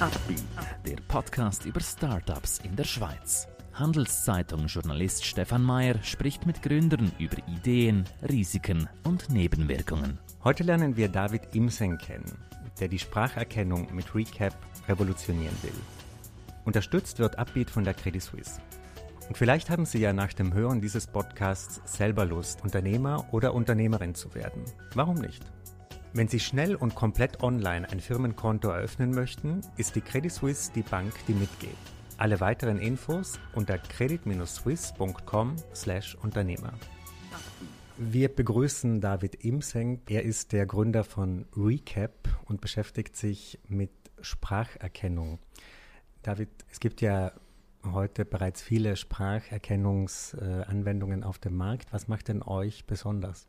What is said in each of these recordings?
Upbeat, der Podcast über Startups in der Schweiz. Handelszeitung-Journalist Stefan Mayer spricht mit Gründern über Ideen, Risiken und Nebenwirkungen. Heute lernen wir David Imsen kennen, der die Spracherkennung mit Recap revolutionieren will. Unterstützt wird Upbeat von der Credit Suisse. Und vielleicht haben Sie ja nach dem Hören dieses Podcasts selber Lust, Unternehmer oder Unternehmerin zu werden. Warum nicht? Wenn Sie schnell und komplett online ein Firmenkonto eröffnen möchten, ist die Credit Suisse die Bank, die mitgeht. Alle weiteren Infos unter credit-suisse.com/Unternehmer. Wir begrüßen David Imseng. Er ist der Gründer von Recap und beschäftigt sich mit Spracherkennung. David, es gibt ja heute bereits viele Spracherkennungsanwendungen auf dem Markt. Was macht denn euch besonders?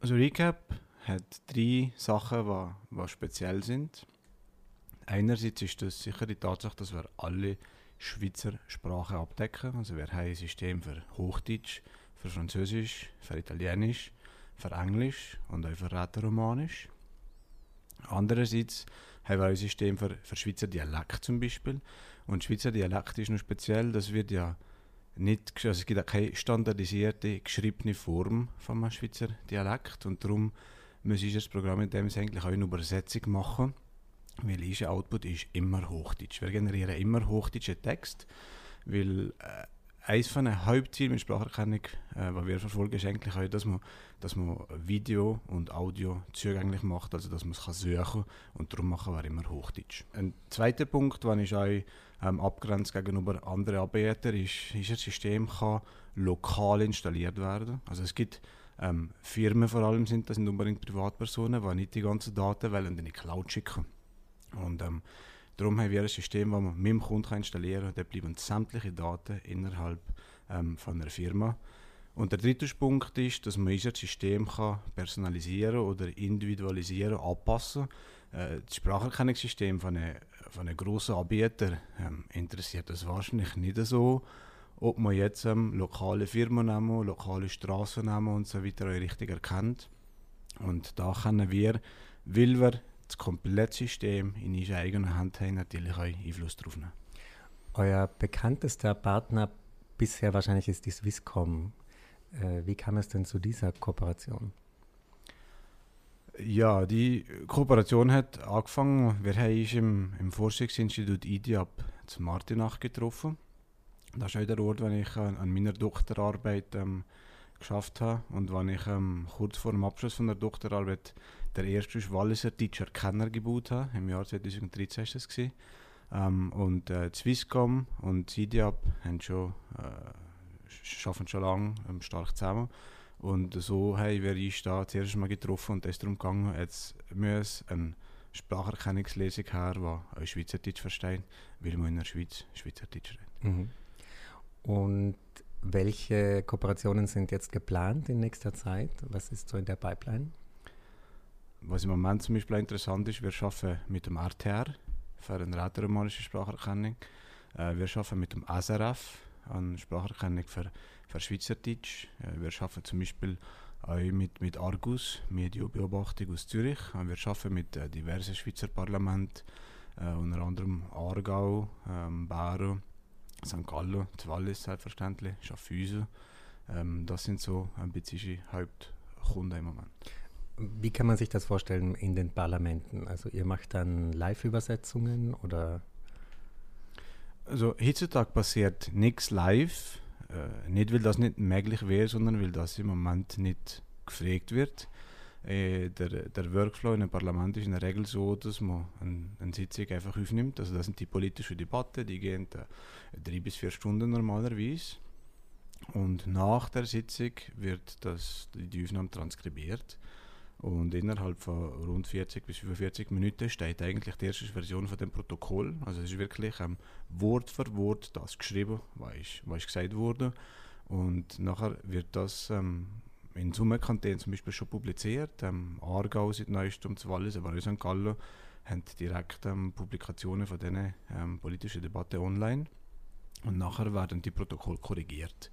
Also Recap hat drei Sachen, die, die speziell sind. Einerseits ist das sicher die Tatsache, dass wir alle Schweizer Sprachen abdecken. Also wir haben ein System für Hochdeutsch, für Französisch, für Italienisch, für Englisch und auch für Rätoromanisch. Andererseits haben wir ein System für, für Schweizer Dialekt zum Beispiel. Und Schweizer Dialekt ist noch speziell, das wird ja nicht, also es gibt auch keine standardisierte geschriebene Form von Schweizer Dialekt und darum muss ich das Programm in dem eigentlich auch eine Übersetzung machen, weil unser Output ist immer Hochdeutsch. Wir generieren immer hochdeutsche Text, weil äh, eines von den Hauptzielen mit Spracherkennung, äh, was wir verfolgen, ist eigentlich auch, dass man, dass man Video und Audio zugänglich macht, also dass man es kann suchen und darum machen wir immer Hochdeutsch. Ein zweiter Punkt, den ich auch ähm, abgrenzt gegenüber anderen Anbietern, ist, ist ein System kann lokal installiert werden. Also es gibt ähm, Firmen vor allem, sind das sind unbedingt Privatpersonen, die nicht die ganzen Daten wollen in die Cloud schicken. Und ähm, darum haben wir ein System, das man mit dem Kunden installieren kann. Da bleiben sämtliche Daten innerhalb ähm, von einer Firma. Und der dritte Punkt ist, dass man unser System kann personalisieren oder individualisieren, anpassen. Äh, das Spracherkennungssystem von einem, von einem grossen Anbieter ähm, interessiert das wahrscheinlich nicht so, ob man jetzt ähm, lokale Firmennamen, lokale Straßennamen und so weiter richtig erkennt. Und da können wir, weil wir das komplette System in unserer eigenen Hand haben, natürlich auch Einfluss darauf nehmen. Euer bekanntester Partner bisher wahrscheinlich ist die Swisscom. Äh, wie kam es denn zu dieser Kooperation? Ja, die Kooperation hat angefangen. Wir haben uns im, im Forschungsinstitut IDIAP zu Martinach getroffen. Das ist auch der Ort, wo ich an, an meiner Doktorarbeit ähm, geschafft habe und wo ich ähm, kurz vor dem Abschluss von der Doktorarbeit der erste Walliser Teacher Kenner gebaut habe. Im Jahr 2013 war das. Ähm, und äh, Swisscom und CIDIAP haben schon, äh, arbeiten schon lange ähm, stark zusammen. Und so haben wir uns da zuerst mal getroffen und es darum gegangen, jetzt muss eine Spracherkennungslesung her, die auch Schweizerdeutsch versteht, weil man in der Schweiz Schweizerdeutsch redet. Mhm. Und welche Kooperationen sind jetzt geplant in nächster Zeit? Was ist so in der Pipeline? Was im Moment zum Beispiel interessant ist, wir arbeiten mit dem RTR für eine rätoromanische Spracherkennung. Äh, wir arbeiten mit dem SRF an Spracherkennung für, für Schweizerdeutsch. Äh, wir arbeiten zum Beispiel auch mit, mit Argus, Medienbeobachtung aus Zürich. Äh, wir arbeiten mit diversen Schweizer Parlamenten, unter anderem Aargau, ähm, Baro, St. Gallo, Wallis selbstverständlich, Schaffhausen. Ähm, das sind so ein bisschen Hauptkunden im Moment. Wie kann man sich das vorstellen in den Parlamenten? Also ihr macht dann Live-Übersetzungen oder? Also heutzutage passiert nichts live. Äh, nicht, weil das nicht möglich wäre, sondern weil das im Moment nicht gefragt wird. Äh, der, der Workflow in einem Parlament ist in der Regel so, dass man eine, eine Sitzung einfach aufnimmt. Also das sind die politischen Debatten, die gehen äh, drei bis vier Stunden normalerweise. Und nach der Sitzung wird das, die Aufnahme transkribiert. Und innerhalb von rund 40 bis 45 Minuten steht eigentlich die erste Version von dem Protokoll. Also es ist wirklich ähm, Wort für Wort das geschrieben, was ist, was ist gesagt wurde. Und nachher wird das ähm, in Summenkanten zum Beispiel schon publiziert. Ähm, Aargau seit neuestem zu Wallis, aber auch St. Gallo haben direkt ähm, Publikationen von diesen ähm, politischen Debatten online. Und nachher werden die Protokolle korrigiert.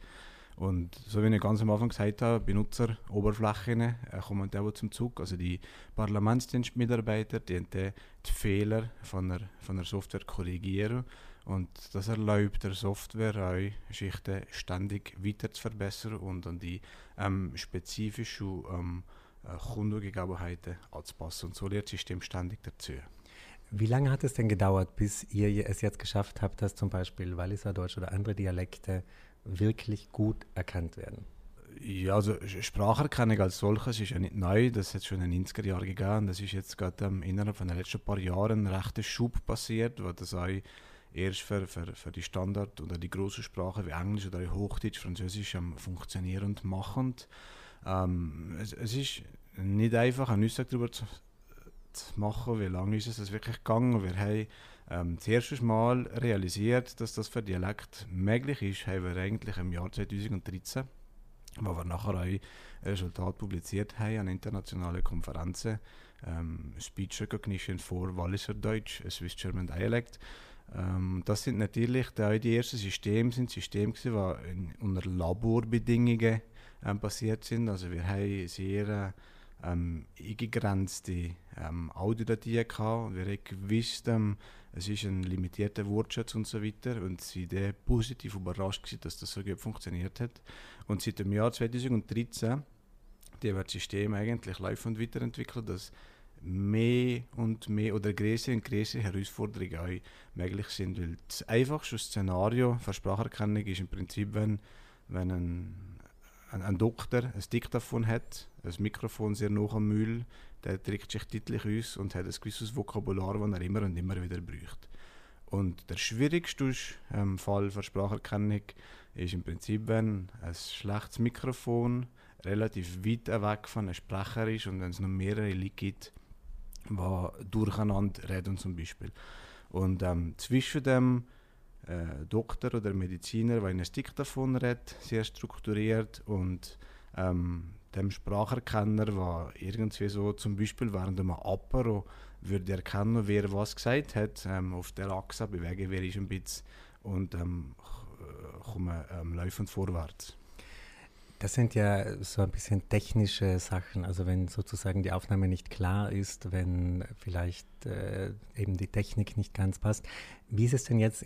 Und so wie ich ganz am Anfang gesagt habe, Benutzeroberflächen äh, kommen auch zum Zug. Also die Parlamentsdienstmitarbeiter, die, die, die Fehler von der, von der Software korrigieren. Und das erlaubt der Software auch, Schichten ständig weiter zu verbessern und an die ähm, spezifischen ähm, äh, Kundengegebenheiten anzupassen. Und so lernt das System ständig dazu. Wie lange hat es denn gedauert, bis ihr es jetzt geschafft habt, dass zum Beispiel Walliser Deutsch oder andere Dialekte wirklich gut erkannt werden? Ja, also Spracherkennung als solches ist ja nicht neu, das hat schon in den 90er Jahren gegeben. Das ist jetzt gerade ähm, innerhalb von den letzten paar Jahren ein rechter Schub passiert, wo das auch erst für, für, für die Standard- oder die großen Sprachen wie Englisch oder Hochdeutsch, Französisch ähm, funktionieren und machen. Ähm, es, es, ist nicht einfach, eine Aussage darüber zu, zu, machen, wie lange ist es wirklich gegangen. Wir haben ähm, das erste Mal realisiert, dass das für Dialekt möglich ist, haben wir eigentlich im Jahr 2013, wo wir nachher auch Resultate publiziert haben an internationalen Konferenzen, ähm, Speech Recognition for Walliser Deutsch, Swiss German Dialect. Ähm, das sind natürlich die, die ersten Systeme, sind Systeme die unter Laborbedingungen ähm, passiert sind. Also wir haben sehr ähm, eingegrenzte ähm, Audiodatien gehabt wir haben gewusst, ähm, es ist ein limitierter Wortschatz und so weiter und sie waren positiv überrascht gewesen, dass das so gut funktioniert hat. Und seit dem Jahr 2013 die wird das System eigentlich laufend weiterentwickelt, dass mehr und mehr oder größere und größere Herausforderungen auch möglich sind. Weil das einfachste Szenario für Spracherkennung ist im Prinzip, wenn, wenn ein, ein, ein Doktor ein Diktaphon hat, ein Mikrofon sehr nah am Müll, der drückt sich deutlich aus und hat ein gewisses Vokabular, das er immer und immer wieder braucht. Und der schwierigste ähm, Fall für Spracherkennung ist im Prinzip, wenn ein schlechtes Mikrofon relativ weit weg von einem Sprecher ist und wenn es noch mehrere Leute gibt, die durcheinander reden zum Beispiel. Und ähm, zwischen dem äh, Doktor oder Mediziner, der in ein Diktaphon redet, sehr strukturiert, und ähm, dem Spracherkenner, der irgendwie so zum Beispiel während einem Apero würde erkennen, wer was gesagt hat, ähm, auf der Achse bewegen wir ein bisschen und ähm, kommen ähm, laufend vorwärts. Das sind ja so ein bisschen technische Sachen. Also wenn sozusagen die Aufnahme nicht klar ist, wenn vielleicht äh, eben die Technik nicht ganz passt. Wie ist es denn jetzt,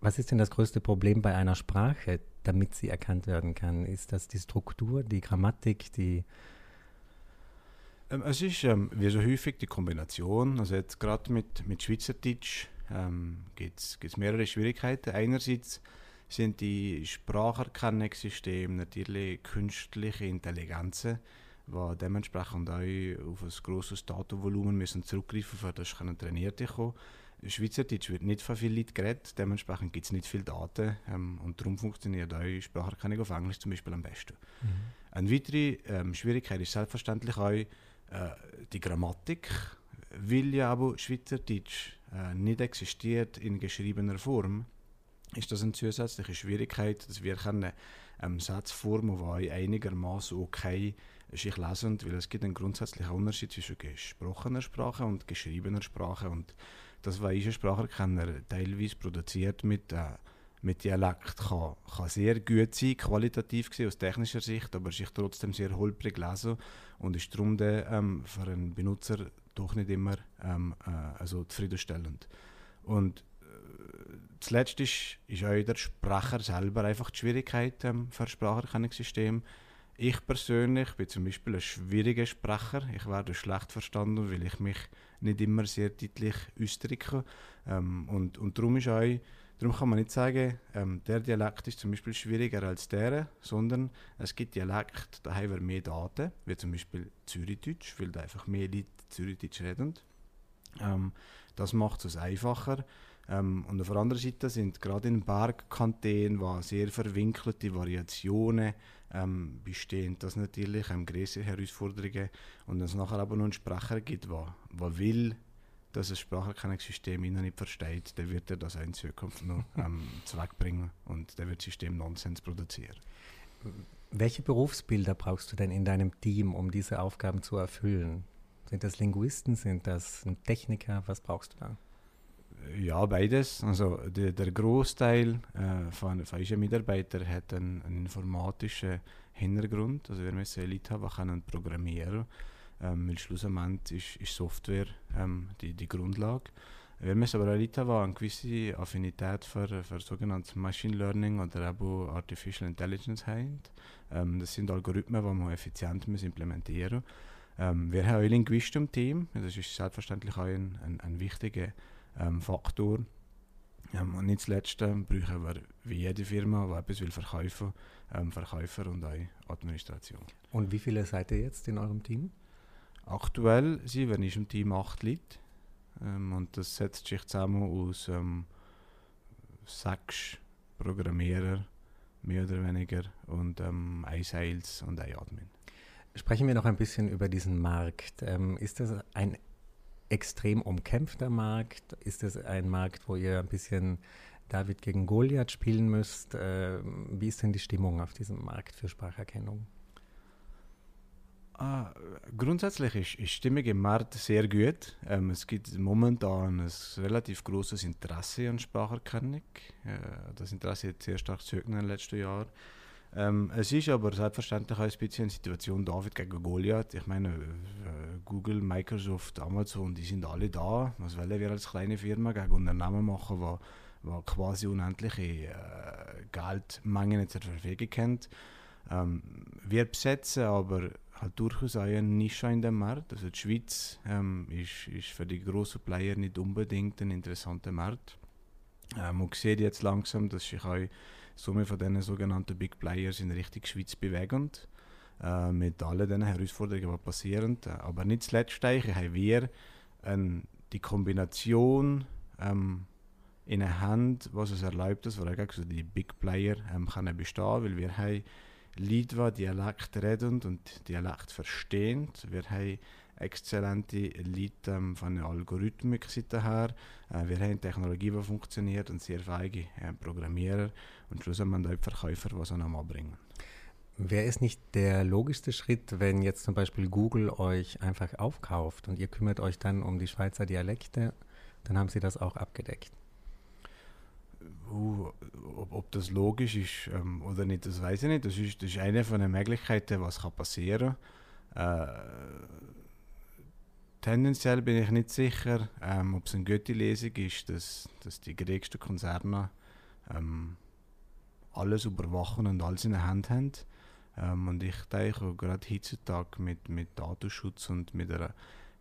was ist denn das größte Problem bei einer Sprache, damit sie erkannt werden kann? Ist das die Struktur, die Grammatik, die... Ähm, es ist ähm, wie so häufig die Kombination. Also jetzt gerade mit, mit Schweizerdeutsch ähm, gibt es mehrere Schwierigkeiten. Einerseits sind die Spracherkennungssysteme natürlich künstliche Intelligenzen, die dementsprechend auch auf ein grosses Datenvolumen müssen zurückgreifen müssen, das können trainiert kommen. Schweizerdeutsch wird nicht von vielen Leuten geredet, dementsprechend gibt es nicht viele Daten ähm, und darum funktioniert auch Spracherkennung auf Englisch zum Beispiel am besten. Mhm. Eine weitere ähm, Schwierigkeit ist selbstverständlich auch äh, die Grammatik, weil ja aber Schweizerdeutsch äh, nicht existiert in geschriebener Form ist das eine zusätzliche Schwierigkeit, dass wir können, ähm, Sätze formen, die einigermaßen okay sich lesen, weil es gibt einen grundsätzlichen Unterschied zwischen gesprochener Sprache und geschriebener Sprache und das, was ein Spracherkenner teilweise produziert mit, äh, mit Dialekt, kann, kann sehr gut sein, qualitativ gesehen aus technischer Sicht, aber sich trotzdem sehr holprig lesen und ist darum dann, ähm, für einen Benutzer doch nicht immer ähm, äh, also zufriedenstellend. Und zuletzt ist, ist auch der Sprecher selber einfach die Schwierigkeit ähm, für Spracherkennungssystem. Ich persönlich bin zum Beispiel ein schwieriger Sprecher. Ich werde schlecht verstanden, weil ich mich nicht immer sehr deutlich ausdrücke. Ähm, und, und darum, ist auch, darum kann man nicht sagen, ähm, der Dialekt ist zum Beispiel schwieriger als der, sondern es gibt Dialekte, da haben wir mehr Daten, wie zum Beispiel Zürichdeutsch, weil da einfach mehr Leute Zürichdeutsch reden. Ähm, das macht es einfacher. Ähm, und auf der anderen Seite sind gerade in Bergkanten, wo sehr verwinkelte Variationen ähm, bestehen, das natürlich ähm, größere Herausforderungen. Und wenn es nachher aber noch einen Sprecher gibt, der will, dass ein Spracherkennungssystem ihn nicht versteht, dann wird er das auch in Zukunft noch ähm, zweckbringen und der wird System Nonsens produzieren. Welche Berufsbilder brauchst du denn in deinem Team, um diese Aufgaben zu erfüllen? Sind das Linguisten, sind das Techniker? Was brauchst du da? Ja, beides. Also der, der Großteil äh, von, von unseren hat einen, einen, informatischen Hintergrund. Also wir müssen Leute haben, die können programmieren ähm, weil schlussendlich ist, ist Software ähm, die, die Grundlage. Wir müssen aber auch Leute haben, die eine gewisse Affinität für, für sogenanntes Machine Learning oder Artificial Intelligence haben. Ähm, das sind Algorithmen, die man effizient implementieren muss. Ähm, wir haben auch Linguisten im Team. Das ist selbstverständlich auch ein, ein, ein wichtiger ähm, Faktor. Ähm, und nicht zuletzt ähm, brauchen wir, wie jede Firma, die etwas will verkaufen, ähm, Verkäufer und auch Administration. Und wie viele seid ihr jetzt in eurem Team? Aktuell sind wir in unserem Team acht Leute. Ähm, und das setzt sich zusammen aus ähm, sechs Programmierer, mehr oder weniger, und ähm, ein Sales und ein Admin. Sprechen wir noch ein bisschen über diesen Markt. Ähm, ist das ein extrem umkämpfter Markt? Ist es ein Markt, wo ihr ein bisschen David gegen Goliath spielen müsst? Äh, wie ist denn die Stimmung auf diesem Markt für Spracherkennung? Ah, grundsätzlich ist, ist Stimmung im Markt sehr gut. Ähm, es gibt momentan ein relativ großes Interesse an Spracherkennung. Äh, das Interesse hat sehr stark zurück in den letzten Jahren. Ähm, es ist aber selbstverständlich auch ein bisschen eine Situation David gegen Goliath. Ich meine, äh, Google, Microsoft, Amazon, die sind alle da. Was wollen wir als kleine Firma gegen Unternehmen machen, die, die quasi unendliche äh, Geldmengen zur Verfügung haben? Ähm, wir besetzen aber halt durchaus auch eine Nische in dem Markt. Also die Schweiz ähm, ist, ist für die grossen Player nicht unbedingt ein interessanter Markt. Ähm, man sieht jetzt langsam, dass sich auch Summe von diesen sogenannten Big Players in Richtung Schweiz bewegen. Äh, mit allen diesen Herausforderungen, die passieren. Aber nicht zuletzt haben wir ähm, die Kombination ähm, in der Hand, was es erlaubt, dass wir also die Big Player ähm, können bestehen, weil wir haben Leute, die Dialekt reden und Dialekt verstehen. Wir haben exzellente Leute ähm, von der Algorithmik-Seite her. Äh, wir haben Technologie, die funktioniert und sehr feige äh, Programmierer. Und schlussendlich haben wir Verkäufer, die es noch bringen. Wäre es nicht der logischste Schritt, wenn jetzt zum Beispiel Google euch einfach aufkauft und ihr kümmert euch dann um die Schweizer Dialekte, dann haben sie das auch abgedeckt? Uh, ob, ob, das logisch ist ähm, oder nicht, das weiß ich nicht. Das ist, das ist eine von den Möglichkeiten, was kann passieren kann. Äh, tendenziell bin ich nicht sicher, ähm, ob es eine gute Lesung ist, dass, dass die größten Konzerne ähm, alles überwachen und alles in der Hand haben. Ähm, und ich denke, gerade heutzutage mit, mit Datenschutz und mit einer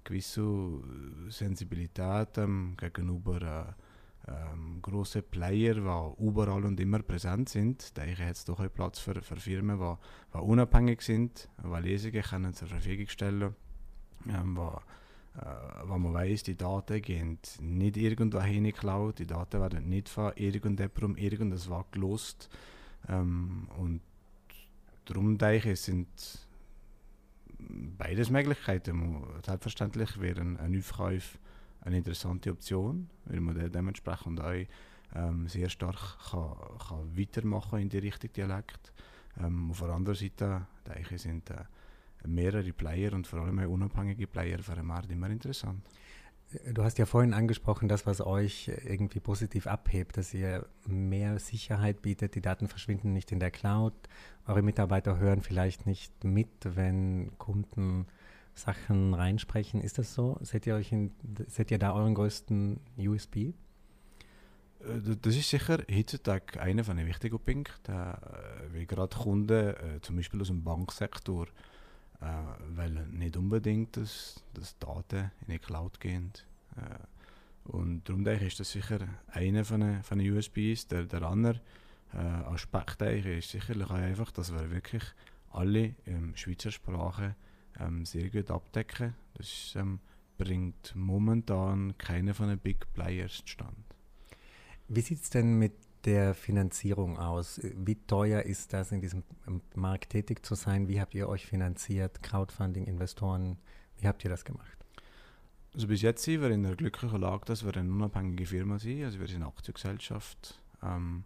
gewissen Sensibilität ähm, gegenüber äh, ähm, große Player, die überall und immer präsent sind. Da ich jetzt doch einen Platz für, für Firmen, die, die unabhängig sind, die Lesungen können zur Verfügung stellen ähm, wo, äh, wo man weiß, die Daten gehen nicht irgendwo hin geklaut, die Daten werden nicht von irgendjemandem irgendwas gelost. Ähm, und darum denke ich, sind beides Möglichkeiten. Selbstverständlich wäre ein, ein Aufkauf eine interessante Option, weil man dann dementsprechend auch ähm, sehr stark kann, kann weitermachen in die Richtung Dialekt. Ähm, auf der anderen Seite denke ich, sind äh, mehrere Player und vor allem unabhängige Player für den Markt immer interessant. Du hast ja vorhin angesprochen, das, was euch irgendwie positiv abhebt, dass ihr mehr Sicherheit bietet, die Daten verschwinden nicht in der Cloud, eure Mitarbeiter hören vielleicht nicht mit, wenn Kunden Sachen reinsprechen. Ist das so? Seht ihr, euch in, seht ihr da euren größten USB? Äh, das ist sicher heutzutage einer von den wichtigen Punkten, äh, weil gerade Kunden, äh, zum Beispiel aus dem Banksektor, wollen nicht unbedingt, dass, dass Daten in die Cloud gehen. Und darum denke ich, ist das sicher einer von den, von den USBs. Der, der andere Aspekt ist sicherlich auch einfach, dass wir wirklich alle ähm, Schweizer Sprache ähm, sehr gut abdecken. Das ähm, bringt momentan keine von den Big Players zustande. Wie sieht es denn mit der Finanzierung aus? Wie teuer ist das, in diesem Markt tätig zu sein? Wie habt ihr euch finanziert? Crowdfunding, Investoren, wie habt ihr das gemacht? Also bis jetzt sind wir in der glücklichen Lage, dass wir eine unabhängige Firma sind. Also wir sind eine Aktiengesellschaft. Ähm,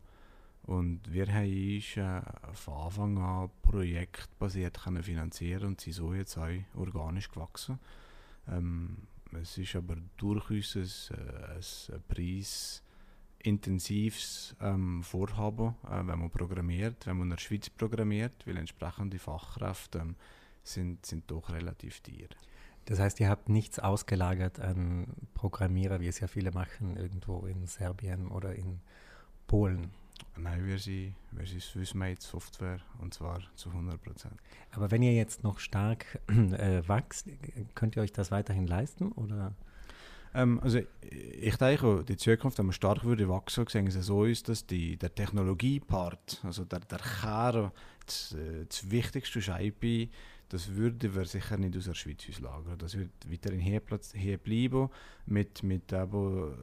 und wir haben äh, von Anfang an projektbasiert können finanzieren und sind so jetzt auch organisch gewachsen. Ähm, es ist aber durchaus ein, ein preisintensives ähm, Vorhaben, äh, wenn man programmiert, wenn man in der Schweiz programmiert, weil entsprechende Fachkräfte ähm, sind, sind doch relativ teuer. Das heißt, ihr habt nichts ausgelagert an Programmierer, wie es ja viele machen, irgendwo in Serbien oder in Polen. Nein, wir sind, wir sind Swissmade Software und zwar zu 100 Prozent. Aber wenn ihr jetzt noch stark äh, wächst, könnt ihr euch das weiterhin leisten oder? Ähm, also ich denke, die Zukunft, wenn man stark würde wachsen, sehen es so ist, dass die, der Technologiepart, also der, der Kern, das, äh, das Wichtigste IP, das würde wir sicher nicht aus der Schweiz auslagern. Das wird weiterhin hier, hier bleiben, mit, mit eben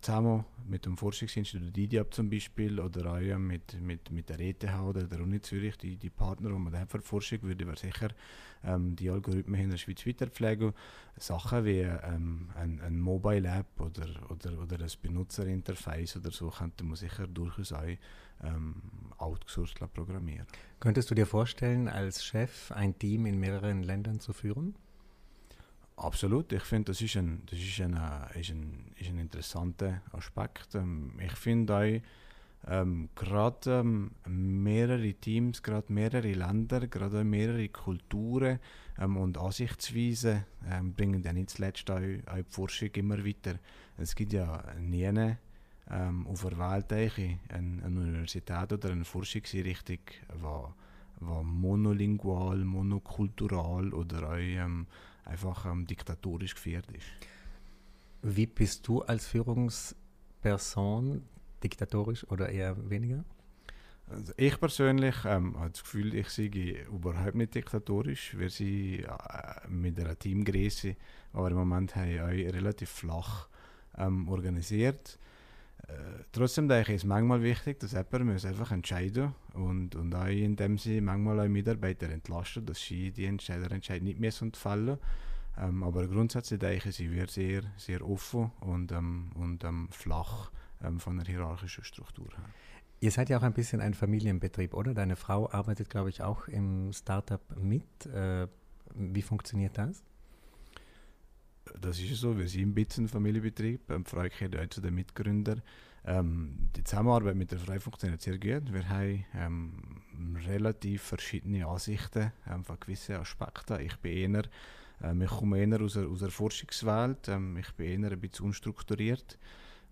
zusammen mit dem Forschungsinstitut IDIAB zum Beispiel oder auch mit, mit, mit der ETH oder der Uni Zürich, die, die Partner, die man haben für Forschung, würde wir sicher ähm, die Algorithmen in der Schweiz weiterpflegen. Sachen wie ähm, ein, ein Mobile App oder, oder, oder ein Benutzerinterface oder so könnte man sicher durchaus auch ähm, outgesourced programmieren. Könntest du dir vorstellen, als Chef ein Team in mehreren Ländern zu führen? Absolut, ich finde, das, ist ein, das ist, ein, äh, ist, ein, ist ein interessanter Aspekt. Ähm, ich finde auch, ähm, gerade ähm, mehrere Teams, gerade mehrere Länder, gerade mehrere Kulturen ähm, und Ansichtsweisen ähm, bringen dann nicht zuletzt auch, auch die Forschung immer weiter. Es gibt ja nie ähm, auf der Welt eine, eine Universität oder eine Forschungseinrichtung, die monolingual, monokultural oder auch ähm, einfach ähm, diktatorisch geführt ist. Wie bist du als Führungsperson diktatorisch oder eher weniger? Also ich persönlich ähm, habe das Gefühl, ich sei überhaupt nicht diktatorisch. Wir sind äh, mit einer Teamgröße, wir im Moment haben, auch relativ flach ähm, organisiert. Äh, trotzdem denke ich, ist manchmal wichtig, dass jemand muss einfach entscheiden und, und auch indem sie manchmal auch Mitarbeiter entlasten, dass sie die Entscheider entscheiden nicht mehr fallen. Ähm, aber grundsätzlich denke ich, sind wir sehr, sehr offen und, ähm, und ähm, flach ähm, von der hierarchischen Struktur her. Ihr seid ja auch ein bisschen ein Familienbetrieb, oder? Deine Frau arbeitet, glaube ich, auch im Startup mit. Äh, wie funktioniert das? Das ist so, wir sind ein bisschen ein Familienbetrieb. Ähm, Frau gehört auch zu den Mitgründern. Ähm, die Zusammenarbeit mit der Frau funktioniert sehr gut. Wir haben ähm, relativ verschiedene Ansichten ähm, von gewissen Aspekten. Ich bin eher, ähm, ich komme eher aus der, aus der Forschungswelt. Ähm, ich bin eher ein bisschen unstrukturiert.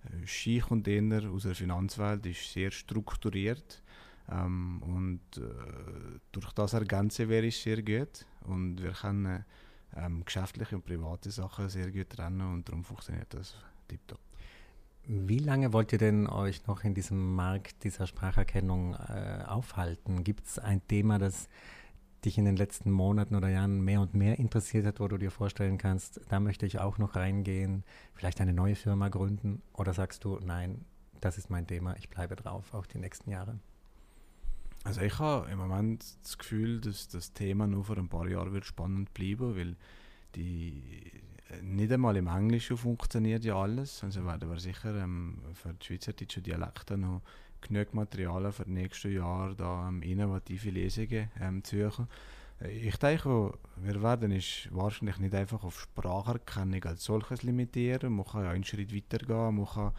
Äh, Ski kommt eher aus der Finanzwelt, ist sehr strukturiert. Ähm, und äh, durch das ergänzen wir es sehr gut. Und wir können ähm, geschäftliche und private Sachen sehr gut trennen und darum funktioniert das tiptop. Wie lange wollt ihr denn euch noch in diesem Markt dieser Spracherkennung äh, aufhalten? Gibt es ein Thema, das dich in den letzten Monaten oder Jahren mehr und mehr interessiert hat, wo du dir vorstellen kannst, da möchte ich auch noch reingehen, vielleicht eine neue Firma gründen? Oder sagst du, nein, das ist mein Thema, ich bleibe drauf, auch die nächsten Jahre? Also ich habe im Moment das Gefühl, dass das Thema nur vor ein paar Jahren wird spannend bleiben, weil die nicht einmal im Englischen funktioniert ja alles. Also werden wir sicher ähm, für die schweizerdeutsche Dialekte noch genug Materialien für die nächsten Jahre da ähm, innovative Lesungen ähm, suchen. Ich denke, wir werden es wahrscheinlich nicht einfach auf Spracherkennung als solches limitieren. Man kann ja einen Schritt weiter gehen. Man kann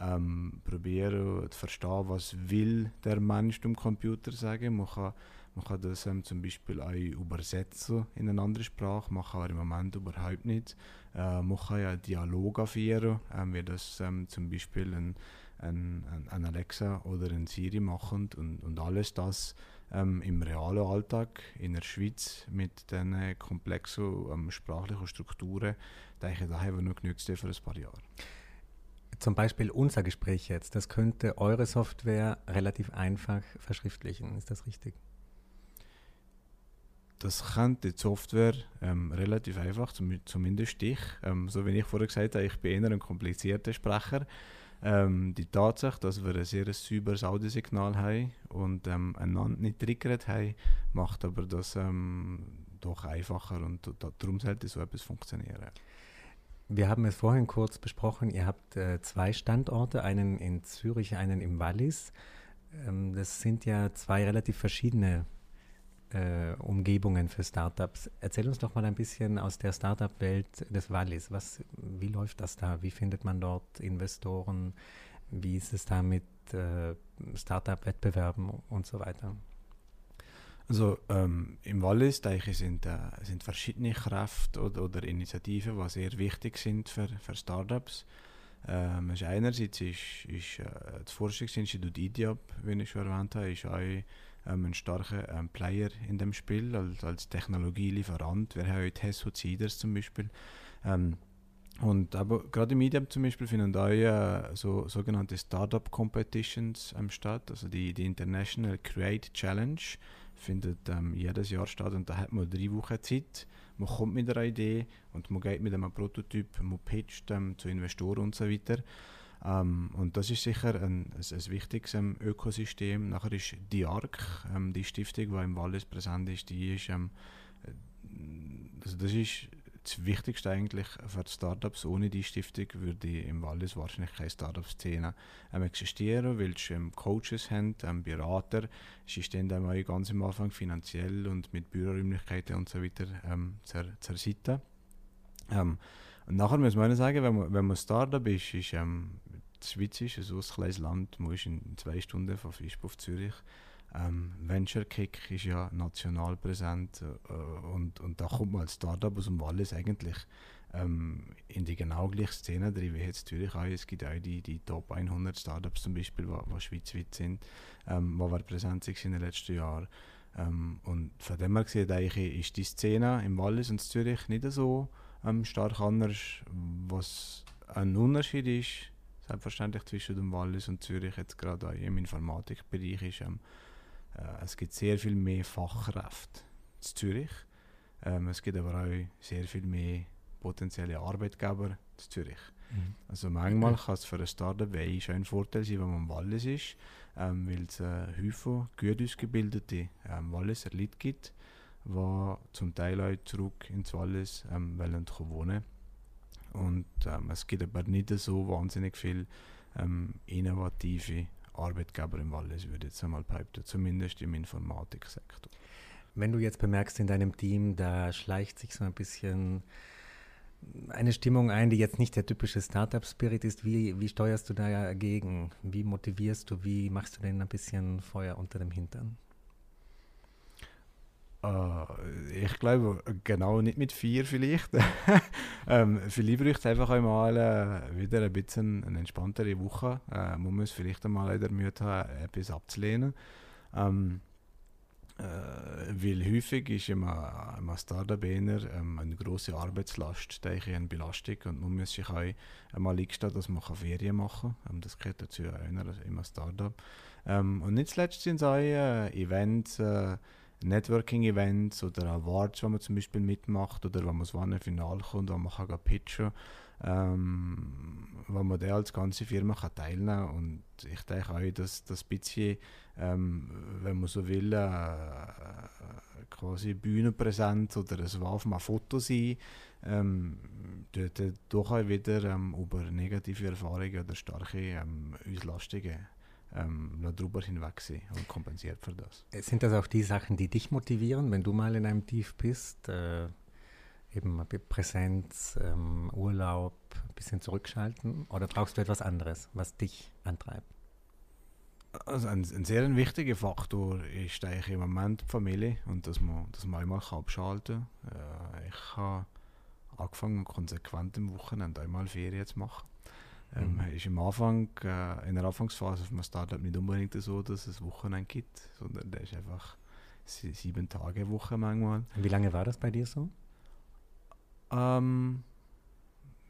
ähm, probieren zu verstehen, was will der Mensch dem Computer sagen. Man kann, man kann das ähm, zum Beispiel auch übersetzen in eine andere Sprache, man kann aber im Moment überhaupt nicht. Äh, man kann ja Dialog führen, ähm, wie das ähm, zum Beispiel ein, ein, ein, Alexa oder ein Siri machen und, und alles das ähm, im realen Alltag in der Schweiz mit diesen komplexen ähm, sprachlichen Strukturen, denke ich, da haben wir noch genügend für ein paar Jahre. Zum Beispiel unser Gespräch jetzt, das könnte eure Software relativ einfach verschriftlichen. Ist das richtig? Das könnte die Software ähm, relativ einfach, zumindest ich. Ähm, so wie ich vorher gesagt habe, ich bin eher ein komplizierter Sprecher. Ähm, die Tatsache, dass wir ein sehr sauberes Audiosignal haben und ähm, einander nicht triggert haben, macht aber das ähm, doch einfacher und darum sollte so etwas funktionieren. Wir haben es vorhin kurz besprochen. Ihr habt äh, zwei Standorte, einen in Zürich, einen im Wallis. Ähm, das sind ja zwei relativ verschiedene äh, Umgebungen für Startups. Erzähl uns doch mal ein bisschen aus der Startup-Welt des Wallis. Was, wie läuft das da? Wie findet man dort Investoren? Wie ist es da mit äh, Startup-Wettbewerben und so weiter? Also ähm, im Wallis denke ich, sind, äh, sind verschiedene Kräfte oder, oder, Initiativen, die sehr wichtig sind für, für Startups. Ähm, also einerseits ist, ist äh, das Forschungsinstitut IDIAB, wie ich schon erwähnt habe, ist auch ähm, ein starker ähm, Player in dem Spiel als, als Technologielieferant. Wir haben heute Hesso Cedars zum Beispiel. Ähm, und aber gerade im IDIAB zum Beispiel finden auch äh, so sogenannte Startup Competitions ähm, statt, also die, die International Create Challenge findet ähm, jedes Jahr statt und da hat man drei Wochen Zeit. Man kommt mit einer Idee und man geht mit einem Prototyp, man pitcht ähm, zu Investoren und so weiter. Ähm, und das ist sicher ein, ein, ein wichtiges ähm, Ökosystem. Nachher ist die ARC, ähm, die Stiftung, die im Wallis präsent ist, die ist, ähm, äh, also das ist das Wichtigste eigentlich für Startups. Ohne die Stiftung würde im Wallis wahrscheinlich keine Startup-Szene ähm, existieren, weil ähm, Coaches haben, ähm, Berater. Sie stehen dann auch ganz am Anfang finanziell und mit Büroräumlichkeiten und so weiter ähm, zur, zur Seite. Ähm, und nachher muss man sagen, wenn man, wenn man Startup ist, ist ähm, die Schweiz ist ein so kleines Land, man ist in zwei Stunden von Fischbuch auf Zürich ähm, Venture Kick ist ja national präsent äh, und, und da kommt man als Startup aus dem Wallis eigentlich ähm, in die genau gleiche Szene drin wie jetzt Zürich auch. Es gibt auch die, die Top 100 Startups zum Beispiel, die schweizweit sind, ähm, die präsent sind in den letzten Jahren. Ähm, und von dem her gesehen, ist die Szene im Wallis und Zürich nicht so ähm, stark anders. Was ein Unterschied ist, selbstverständlich zwischen dem Wallis und Zürich, jetzt gerade auch im Informatikbereich, ist, ähm, äh, es gibt sehr viel mehr Fachkräfte in Zürich. Ähm, es gibt aber auch sehr viel mehr potenzielle Arbeitgeber in Zürich. Mhm. Also manchmal kann es für ein Startup schon ein Vorteil sein, wenn man im Wallis ist, ähm, weil es äh, Häufen gut ausgebildete ähm, Walliser Leute gibt, die zum Teil auch zurück ins Wallis ähm, wollen wohnen Und ähm, es gibt aber nicht so wahnsinnig viele ähm, innovative Arbeitgeber im Wallis, würde ich jetzt einmal behaupten, zumindest im Informatiksektor. Wenn du jetzt bemerkst in deinem Team, da schleicht sich so ein bisschen eine Stimmung ein, die jetzt nicht der typische Startup-Spirit ist, wie, wie steuerst du dagegen? Wie motivierst du, wie machst du denn ein bisschen Feuer unter dem Hintern? Uh, ich glaube, genau nicht mit vier vielleicht. ähm, vielleicht braucht es einfach einmal äh, wieder ein bisschen eine entspanntere Woche. Äh, man muss vielleicht einmal der Mühe haben, etwas abzulehnen. Ähm, äh, weil häufig ist immer ein Startup ähm, eine große Arbeitslast, denke eine Belastung und man muss sich auch einmal eingestehen, dass man Ferien machen kann. Ähm, das gehört dazu einer im Startup. Ähm, und nicht zuletzt sind es auch äh, Events, äh, Networking-Events oder Awards, wo man zum Beispiel mitmacht oder wo man so ein Finale kommt, wo man kann pitchen kann, ähm, wo man da als ganze Firma kann teilnehmen kann. Und ich denke auch, dass das bisschen, ähm, wenn man so will, äh, quasi Bühnenpräsenz oder es darf mal Foto sein, ähm, dort doch auch wieder ähm, über negative Erfahrungen oder starke ähm, Auslastungen ähm, nur drüber hinwachse und kompensiert für das. Sind das auch die Sachen, die dich motivieren, wenn du mal in einem Tief bist? Äh, eben Präsenz, ähm, Urlaub, ein bisschen zurückschalten? Oder brauchst du etwas anderes, was dich antreibt? Also ein, ein sehr wichtiger Faktor ist eigentlich im Moment die Familie und dass man, dass man einmal abschalten kann. Äh, ich habe angefangen, konsequent im Wochenende einmal Ferien zu machen. Ähm, mhm. ist im Anfang, äh, in der Anfangsphase auf einem Startup nicht unbedingt so, dass es Wochenende gibt, sondern der ist einfach sieben Tage Woche manchmal. Wie lange war das bei dir so? Ähm,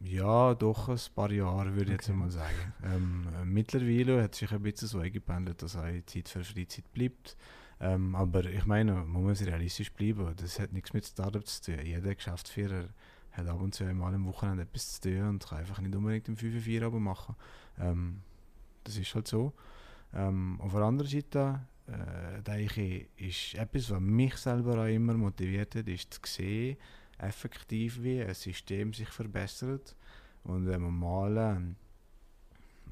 ja, doch ein paar Jahre würde ich okay. jetzt mal sagen. Ähm, mittlerweile hat sich ein bisschen so eingependelt, dass auch Zeit für Freizeit bleibt. Ähm, aber ich meine, man muss realistisch bleiben. Das hat nichts mit Startups zu tun. Jeder Geschäftsführer hat ab und zu einmal am Wochenende etwas zu tun und kann einfach nicht unbedingt im 5 4 aber machen. Ähm, das ist halt so. Ähm, auf der anderen Seite äh, denke ich, ist etwas, was mich selber auch immer motiviert hat, ist zu sehen, effektiv wie ein System sich verbessert. Und wenn man mal ein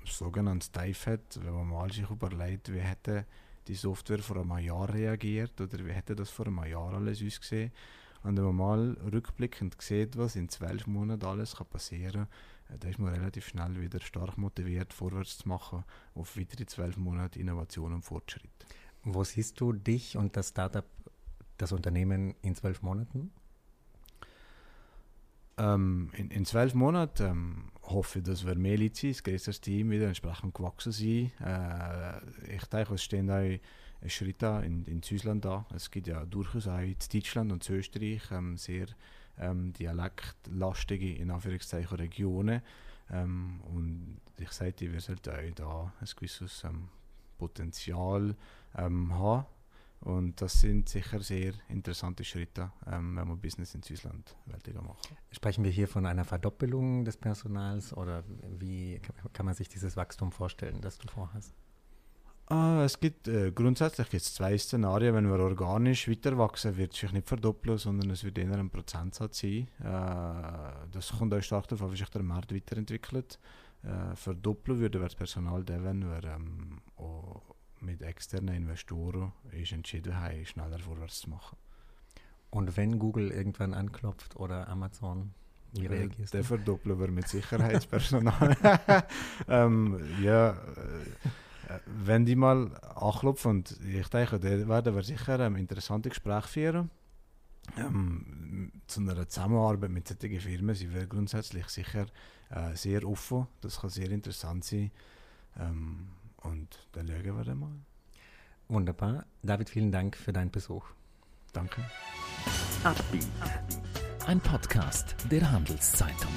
sogenanntes Dive hat, wenn man mal sich überlegt, wie hätte die Software vor einem Jahr reagiert oder wie hätte das vor einem Jahr alles ausgesehen. Und wenn man mal rückblickend sieht, was in zwölf Monaten alles kann passieren kann, äh, da ist man relativ schnell wieder stark motiviert, vorwärts zu machen auf weitere zwölf Monate Innovation und Fortschritt. Wo siehst du dich und das Startup, das Unternehmen in zwölf Monaten? Ähm, in, in zwölf Monaten ähm, hoffe ich, dass wir mehr Leute sind, das größere Team wieder entsprechend gewachsen sind. Äh, ich denke, es stehen auch Schritte in, in Südland da. Es gibt ja durchaus auch in Deutschland und in Österreich ähm, sehr ähm, dialektlastige in Anführungszeichen Regionen. Ähm, und ich sagte, wir sollten auch da ein gewisses ähm, Potenzial ähm, haben und das sind sicher sehr interessante Schritte, ähm, wenn man Business in Süßland weltiger macht. Sprechen wir hier von einer Verdoppelung des Personals oder wie kann man sich dieses Wachstum vorstellen, das du vorhast? Ah, es gibt äh, grundsätzlich gibt's zwei Szenarien. Wenn wir organisch weiter wachsen, wird es sich nicht verdoppeln, sondern es wird eher ein Prozentsatz sein. Äh, das kommt auch stark darauf an, wie sich der Markt weiterentwickelt. Äh, verdoppeln würde wir das Personal dann, wenn wir ähm, mit externen Investoren ist entschieden haben, schneller vorwärts zu machen. Und wenn Google irgendwann anklopft oder Amazon, wie reagierst du? Der verdoppeln wir mit Sicherheitspersonal. ähm, ja, äh, wenn die mal anklopfen, und ich denke, da werden wir sicher ein interessantes Gespräch führen. Ähm, zu einer Zusammenarbeit mit solchen Firmen sind wir grundsätzlich sicher äh, sehr offen. Das kann sehr interessant sein. Ähm, und dann schauen wir dann mal. Wunderbar. David, vielen Dank für deinen Besuch. Danke. Ein Podcast der Handelszeitung.